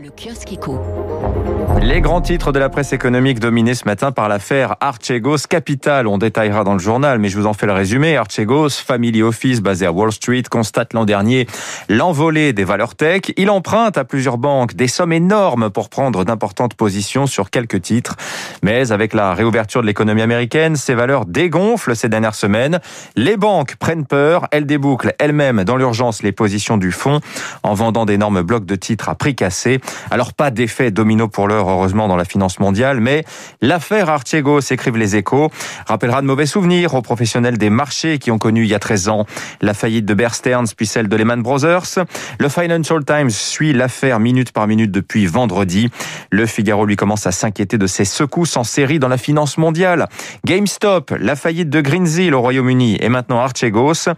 Le kiosque éco. Les grands titres de la presse économique dominés ce matin par l'affaire Archegos Capital. On détaillera dans le journal, mais je vous en fais le résumé. Archegos, family office basé à Wall Street, constate l'an dernier l'envolée des valeurs tech. Il emprunte à plusieurs banques des sommes énormes pour prendre d'importantes positions sur quelques titres. Mais avec la réouverture de l'économie américaine, ces valeurs dégonflent ces dernières semaines. Les banques prennent peur. Elles débouclent elles-mêmes dans l'urgence les positions du fonds en vendant d'énormes blocs de titres à prix cassés. Alors pas d'effet domino pour l'heure, heureusement, dans la finance mondiale, mais l'affaire Archegos, écrivent les échos, rappellera de mauvais souvenirs aux professionnels des marchés qui ont connu il y a 13 ans la faillite de Bear Stearns puis celle de Lehman Brothers. Le Financial Times suit l'affaire minute par minute depuis vendredi. Le Figaro lui commence à s'inquiéter de ces secousses en série dans la finance mondiale. GameStop, la faillite de Greensill au Royaume-Uni et maintenant Archegos.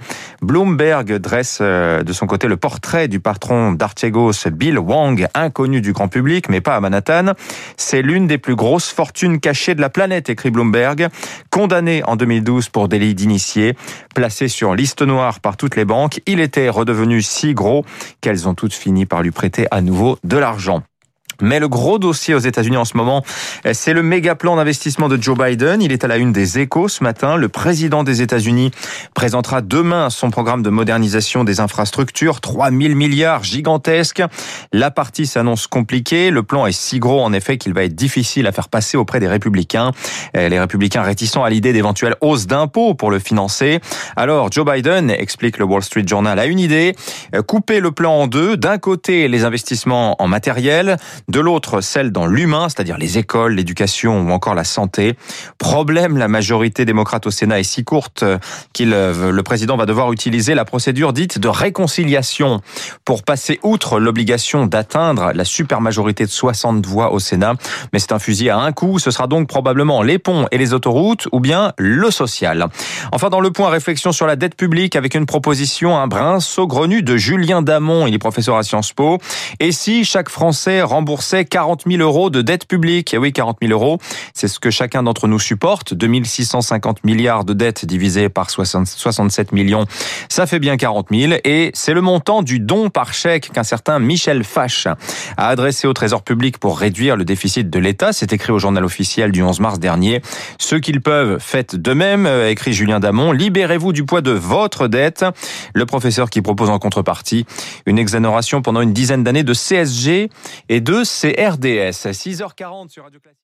Bloomberg dresse euh, de son côté le portrait du patron d'Archegos, Bill Wang, inconnu du grand public, mais pas à Manhattan. C'est l'une des plus grosses fortunes cachées de la planète, écrit Bloomberg. Condamné en 2012 pour délit d'initié, placé sur liste noire par toutes les banques, il était redevenu si gros qu'elles ont toutes fini par lui prêter à nouveau de l'argent. Mais le gros dossier aux États-Unis en ce moment, c'est le méga plan d'investissement de Joe Biden. Il est à la une des échos ce matin. Le président des États-Unis présentera demain son programme de modernisation des infrastructures. 3000 milliards gigantesques. La partie s'annonce compliquée. Le plan est si gros, en effet, qu'il va être difficile à faire passer auprès des républicains. Les républicains réticents à l'idée d'éventuelles hausses d'impôts pour le financer. Alors, Joe Biden, explique le Wall Street Journal, a une idée. Couper le plan en deux. D'un côté, les investissements en matériel de l'autre celle dans l'humain, c'est-à-dire les écoles, l'éducation ou encore la santé. Problème, la majorité démocrate au Sénat est si courte qu'il euh, le président va devoir utiliser la procédure dite de réconciliation pour passer outre l'obligation d'atteindre la supermajorité de 60 voix au Sénat. Mais c'est un fusil à un coup, ce sera donc probablement les ponts et les autoroutes ou bien le social. Enfin, dans le point réflexion sur la dette publique avec une proposition, un brin saugrenu de Julien Damon, il est professeur à Sciences Po. Et si chaque Français rembourse c'est 40 000 euros de dette publique. Et oui, 40 000 euros, c'est ce que chacun d'entre nous supporte. 2650 milliards de dettes divisées par 67 millions, ça fait bien 40 000. Et c'est le montant du don par chèque qu'un certain Michel Fache a adressé au Trésor public pour réduire le déficit de l'État. C'est écrit au journal officiel du 11 mars dernier. Ceux qu'ils peuvent, faites de même, écrit Julien Damon. Libérez-vous du poids de votre dette. Le professeur qui propose en contrepartie une exonération pendant une dizaine d'années de CSG et de c'est RDS. 6h40 sur Radio Classique.